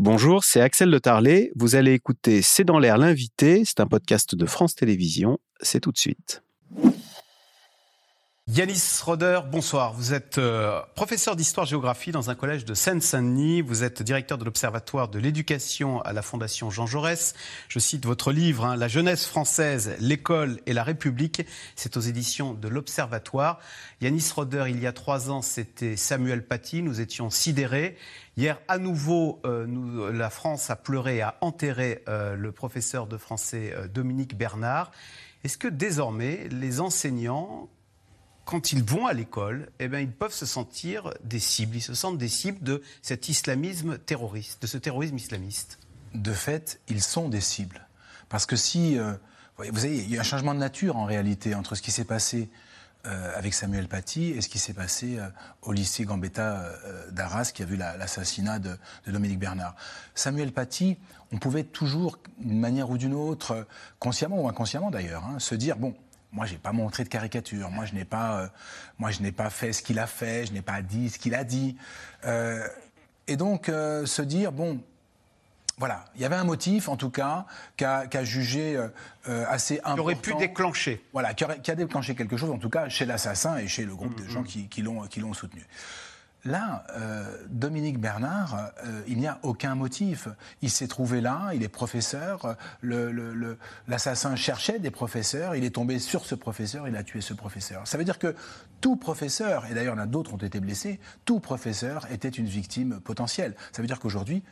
Bonjour, c'est Axel de Tarlet. Vous allez écouter C'est dans l'air l'invité. C'est un podcast de France Télévisions. C'est tout de suite. Yanis Roder, bonsoir. Vous êtes euh, professeur d'histoire-géographie dans un collège de Seine-Saint-Denis. Vous êtes directeur de l'Observatoire de l'éducation à la Fondation Jean Jaurès. Je cite votre livre, hein, La jeunesse française, l'école et la République. C'est aux éditions de l'Observatoire. Yanis Roder, il y a trois ans, c'était Samuel Paty. Nous étions sidérés. Hier, à nouveau, euh, la France a pleuré, a enterré euh, le professeur de français Dominique Bernard. Est-ce que désormais, les enseignants quand ils vont à l'école, eh bien, ils peuvent se sentir des cibles. Ils se sentent des cibles de cet islamisme terroriste, de ce terrorisme islamiste. De fait, ils sont des cibles. Parce que si. Euh, vous savez, il y a un changement de nature en réalité entre ce qui s'est passé euh, avec Samuel Paty et ce qui s'est passé euh, au lycée Gambetta d'Arras qui a vu l'assassinat de, Dominique Bernard. Samuel Paty, on pouvait toujours, d'une manière ou d'une autre, consciemment ou inconsciemment d'ailleurs, hein, se dire bon, moi, je n'ai pas montré de caricature. Moi, je n'ai pas, euh, moi, je n'ai pas fait ce qu'il a fait. Je n'ai pas dit ce qu'il a dit. Euh, et donc, euh, se dire, bon, voilà, il y avait un motif, en tout cas, qu'a jugé assez important. Qui aurait pu déclencher. Voilà, qui, a déclenché quelque chose, en tout cas, chez l'assassin et chez le groupe de gens mm-hmm. qui, qui l'ont soutenu. Là, euh, Dominique Bernard, euh, il n'y a aucun motif. Il s'est trouvé là, il est professeur, l'assassin cherchait des professeurs, il est tombé sur ce professeur, il a tué ce professeur. Ça veut dire que tout professeur, et d'ailleurs d'autres ont été blessés, tout professeur était une victime potentielle. Ça veut dire qu'aujourd'hui,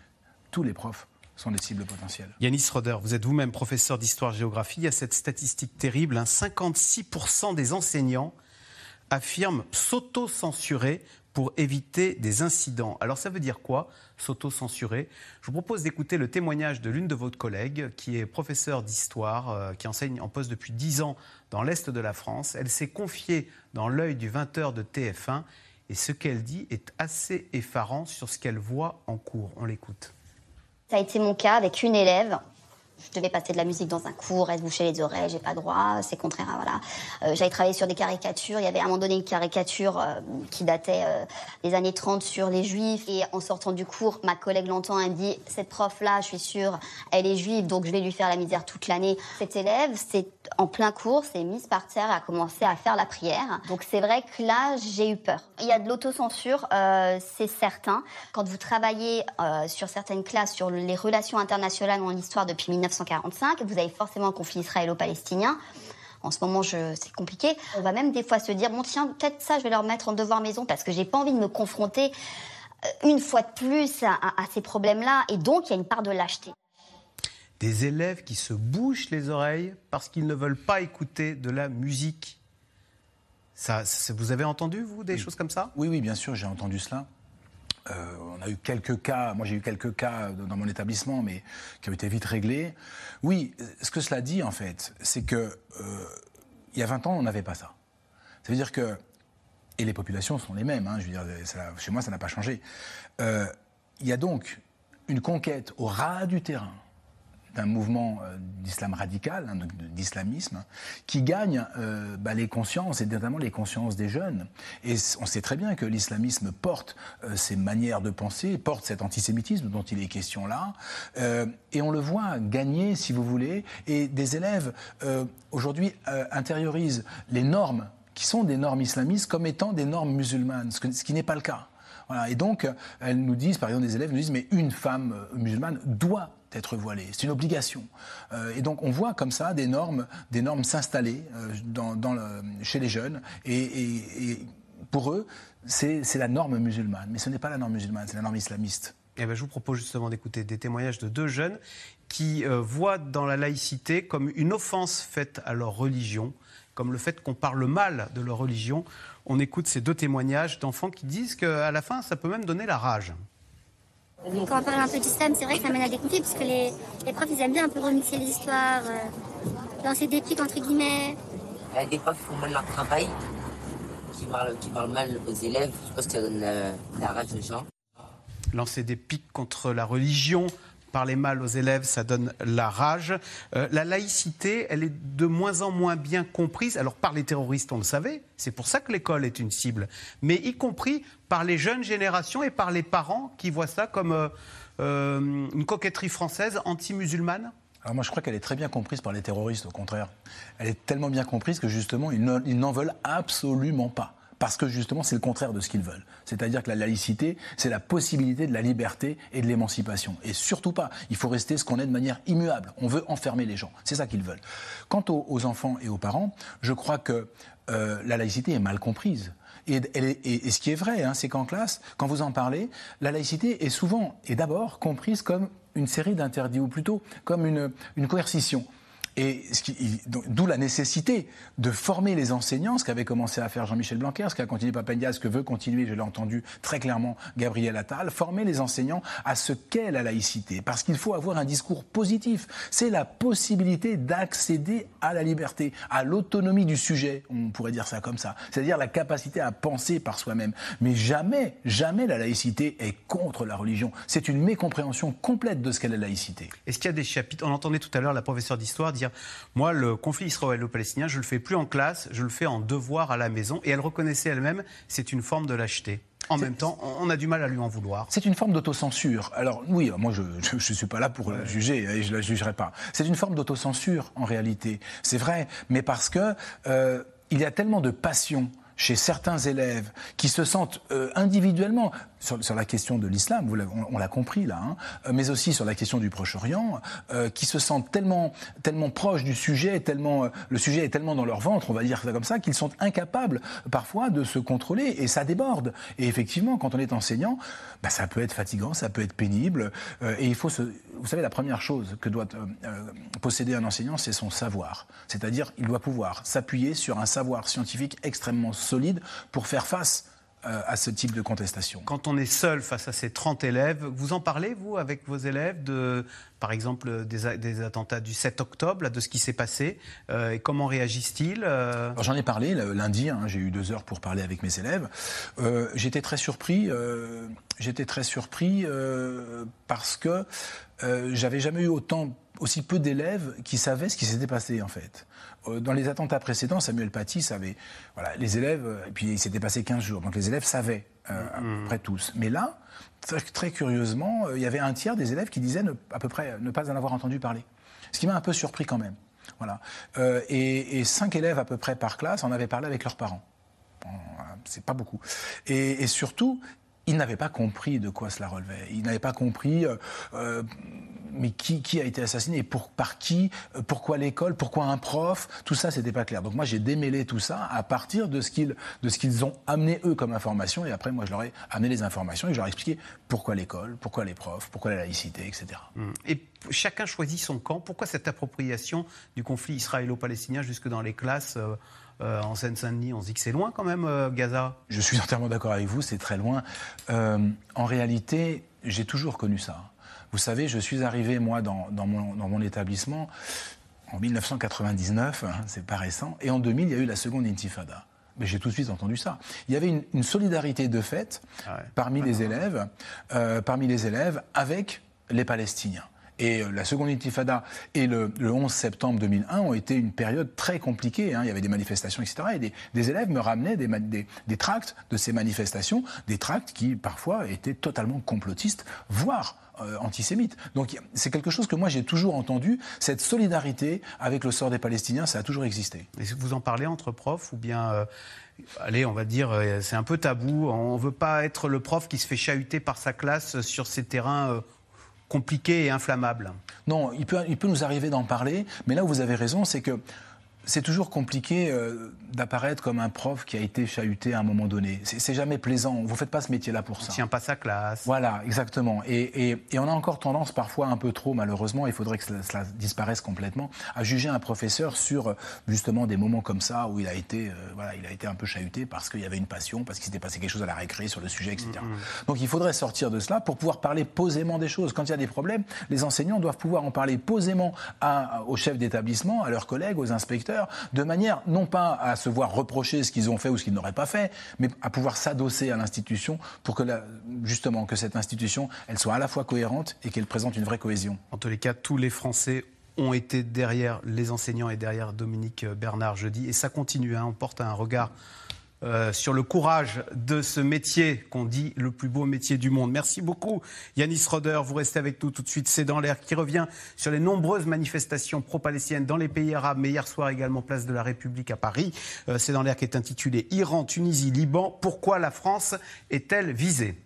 tous les profs sont des cibles potentielles. Yanis Roder, vous êtes vous-même professeur d'histoire-géographie. Il y a cette statistique terrible, 56% hein. des enseignants affirment s'auto-censurer pour éviter des incidents. Alors ça veut dire quoi S'auto-censurer? Je vous propose d'écouter le témoignage de l'une de vos collègues qui est professeure d'histoire, euh, qui enseigne en poste depuis 10 ans dans l'Est de la France. Elle s'est confiée dans l'œil du 20h de TF1 et ce qu'elle dit est assez effarant sur ce qu'elle voit en cours. On l'écoute. Ça a été mon cas avec une élève je devais passer de la musique dans un cours, elle se bouchait les oreilles, j'ai pas droit, c'est contraire à voilà. Euh, j'avais travaillé sur des caricatures, il y avait à un moment donné une caricature euh, qui datait euh, des années 30 sur les juifs et en sortant du cours, ma collègue l'entend, elle me dit cette prof là, je suis sûre, elle est juive donc je vais lui faire la misère toute l'année. Cette élève, c'est en plein cours, s'est mise par terre et a commencé à faire la prière. Donc c'est vrai que là, j'ai eu peur. Il y a de l'autocensure, c'est certain. Quand vous travaillez sur certaines classes sur les relations internationales en histoire depuis 19 1945. Vous avez forcément un conflit israélo-palestinien. En ce moment, c'est compliqué. On va même des fois se dire bon tiens, peut-être ça, je vais leur mettre en devoir maison parce que j'ai pas envie de me confronter euh, une fois de plus à, ces problèmes-là. Et donc, il y a une part de lâcheté. Des élèves qui se bouchent les oreilles parce qu'ils ne veulent pas écouter de la musique. Ça, vous avez entendu, vous, des choses comme ça? Oui, oui, bien sûr, j'ai entendu cela. Euh, on a eu quelques cas, moi j'ai eu quelques cas dans mon établissement, mais qui ont été vite réglés. Oui, ce que cela dit en fait, c'est que euh, il y a 20 ans, on n'avait pas ça. Ça veut dire que, et les populations sont les mêmes, hein, je veux dire, chez moi ça n'a pas changé. Euh, il y a donc une conquête au ras du terrain d'un mouvement euh, d'islam radical, hein, d'islamisme, qui gagne euh, bah, les consciences, et notamment les consciences des jeunes. Et on sait très bien que l'islamisme porte euh, ces manières de penser, porte cet antisémitisme dont il est question là, et on le voit gagner, si vous voulez, et des élèves aujourd'hui intériorisent les normes qui sont des normes islamistes comme étant des normes musulmanes, ce qui n'est pas le cas. Et donc, elles nous disent, par exemple, des élèves nous disent, mais une femme musulmane doit être voilée. C'est une obligation. Euh, et donc on voit comme ça des normes, des normes s'installer euh, chez les jeunes. Et, pour eux, c'est la norme musulmane. Mais ce n'est pas la norme musulmane, c'est la norme islamiste. Eh ben, je vous propose justement d'écouter des témoignages de deux jeunes qui euh, voient dans la laïcité comme une offense faite à leur religion, comme le fait qu'on parle mal de leur religion. On écoute ces deux témoignages d'enfants qui disent qu'à la fin, ça peut même donner la rage. Quand on parle un peu d'islam, c'est vrai que ça mène à des conflits, puisque les, les profs, ils aiment bien un peu remixer les histoires, euh, lancer des pics entre guillemets. Il y a des profs qui font mal leur travail, qui parlent, qui parlent mal aux élèves. Je pense que ça donne la, rage aux gens. Lancer des pics contre la religion, parler mal aux élèves, ça donne la rage. Euh, la laïcité, elle est de moins en moins bien comprise. Alors par les terroristes, on le savait, c'est pour ça que l'école est une cible, mais y compris par les jeunes générations et par les parents qui voient ça comme euh, euh, une coquetterie française anti-musulmane. Alors moi, je crois qu'elle est très bien comprise par les terroristes, au contraire. Elle est tellement bien comprise que justement, ils n'en veulent absolument pas. Parce que justement, c'est le contraire de ce qu'ils veulent. C'est-à-dire que la laïcité, c'est la possibilité de la liberté et de l'émancipation. Et surtout pas, il faut rester ce qu'on est de manière immuable. On veut enfermer les gens. C'est ça qu'ils veulent. Quant aux, enfants et aux parents, je crois que euh, la laïcité est mal comprise. Et, ce qui est vrai, hein, c'est qu'en classe, quand vous en parlez, la laïcité est souvent et d'abord comprise comme une série d'interdits, ou plutôt comme une, une coercition. Et d'où la nécessité de former les enseignants, ce qu'avait commencé à faire Jean-Michel Blanquer, ce qu'a continué Papendia, ce que veut continuer, je l'ai entendu très clairement, Gabriel Attal, former les enseignants à ce qu'est la laïcité. Parce qu'il faut avoir un discours positif. C'est la possibilité d'accéder à la liberté, à l'autonomie du sujet, on pourrait dire ça comme ça. C'est-à-dire la capacité à penser par soi-même. Mais jamais, jamais la laïcité est contre la religion. C'est une mécompréhension complète de ce qu'est la laïcité. Est-ce qu'il y a des chapitres On entendait tout à l'heure la professeure d'histoire dire moi, le conflit israélo-palestinien, je le fais plus en classe, je le fais en devoir à la maison. Et elle reconnaissait elle-même, c'est une forme de lâcheté. En même temps, on a du mal à lui en vouloir. C'est une forme d'autocensure. Alors oui, moi je ne suis pas là pour la juger et je ne la jugerai pas. C'est une forme d'autocensure en réalité. C'est vrai, mais parce que euh, il y a tellement de passion chez certains élèves qui se sentent euh, individuellement sur, la question de l'islam, on, l'a compris là, hein, euh, mais aussi sur la question du Proche-Orient, euh, qui se sentent tellement, tellement proches du sujet, tellement le sujet est tellement dans leur ventre, on va dire ça comme ça, qu'ils sont incapables parfois de se contrôler et ça déborde. Et effectivement, quand on est enseignant, bah, ça peut être fatigant, ça peut être pénible, et il faut se, vous savez, la première chose que doit posséder un enseignant, c'est son savoir, c'est-à-dire il doit pouvoir s'appuyer sur un savoir scientifique extrêmement solide pour faire face euh, à ce type de contestation. Quand on est seul face à ces 30 élèves, vous en parlez, vous, avec vos élèves, de, par exemple, des, attentats du 7 octobre, de ce qui s'est passé euh, Et comment réagissent-ils euh? J'en ai parlé lundi, hein, j'ai eu deux heures pour parler avec mes élèves. j'étais très surpris, j'étais très surpris parce que j'avais jamais eu autant aussi peu d'élèves qui savaient ce qui s'était passé en fait. Euh, dans les attentats précédents, Samuel Paty savait, voilà, les élèves, et puis il s'était passé 15 jours, donc les élèves savaient, euh, à peu près tous. Mais là, très, curieusement, euh, il y avait un tiers des élèves qui disaient à peu près ne pas en avoir entendu parler. Ce qui m'a un peu surpris quand même. Voilà. et, cinq élèves à peu près par classe en avaient parlé avec leurs parents. c'est pas beaucoup. et surtout, ils n'avaient pas compris de quoi cela relevait. Ils n'avaient pas compris euh, euh, mais qui, a été assassiné pour, par qui, euh, pourquoi l'école, pourquoi un prof, tout ça, c'était pas clair. Donc moi, j'ai démêlé tout ça à partir de ce qu'ils de ce qu'ils ont amené eux comme information et après, moi, je leur ai amené les informations et je leur ai expliqué pourquoi l'école, pourquoi les profs, pourquoi la laïcité, etc. Mmh. Et chacun choisit son camp. Pourquoi cette appropriation du conflit israélo-palestinien jusque dans les classes euh, en Seine-Saint-Denis. On se dit que c'est loin quand même, euh, Gaza. Je suis entièrement d'accord avec vous, c'est très loin. Euh, en réalité, j'ai toujours connu ça. Vous savez, je suis arrivé, moi, dans, mon, établissement en 1999, hein, c'est pas récent, et en 2000, il y a eu la seconde intifada. Mais j'ai tout de suite entendu ça. Il y avait une, solidarité de fait ah parmi, les élèves, parmi les élèves avec les Palestiniens. Et euh, la seconde intifada et le, 11 septembre 2001 ont été une période très compliquée. Hein. Il y avait des manifestations, etc. Et des, élèves me ramenaient des, tracts de ces manifestations, des tracts qui parfois étaient totalement complotistes, voire euh, antisémites. Donc c'est quelque chose que moi j'ai toujours entendu. Cette solidarité avec le sort des Palestiniens, ça a toujours existé. Vous en parlez entre profs ou bien euh, allez, on va dire, c'est un peu tabou. On ne veut pas être le prof qui se fait chahuter par sa classe sur ces terrains compliqué et inflammable. Non, il peut, nous arriver d'en parler, mais là où vous avez raison, c'est que c'est toujours compliqué euh, d'apparaître comme un prof qui a été chahuté à un moment donné. C'est jamais plaisant. Vous ne faites pas ce métier-là pour ça. On tient pas sa classe. Voilà, exactement. Et, et, et, on a encore tendance, parfois un peu trop, malheureusement, il faudrait que cela, disparaisse complètement, à juger un professeur sur euh, justement des moments comme ça où il a été, euh, voilà, il a été un peu chahuté parce qu'il y avait une passion, parce qu'il s'était passé quelque chose à la récré sur le sujet, etc. Mm-hmm. Donc il faudrait sortir de cela pour pouvoir parler posément des choses. Quand il y a des problèmes, les enseignants doivent pouvoir en parler posément à, aux chefs d'établissement, à leurs collègues, aux inspecteurs de manière non pas à se voir reprocher ce qu'ils ont fait ou ce qu'ils n'auraient pas fait, mais à pouvoir s'adosser à l'institution pour que justement que cette institution, elle soit à la fois cohérente et qu'elle présente une vraie cohésion. En tous les cas, tous les Français ont été derrière les enseignants et derrière Dominique Bernard jeudi. Et ça continue, hein. on porte un regard euh, sur le courage de ce métier qu'on dit le plus beau métier du monde. Merci beaucoup Yanis Roder, vous restez avec nous tout de suite. C'est dans l'air qui revient sur les nombreuses manifestations pro-palestiniennes dans les pays arabes, mais hier soir également place de la République à Paris. Euh, c'est dans l'air qui est intitulé Iran, Tunisie, Liban. Pourquoi la France est-elle visée?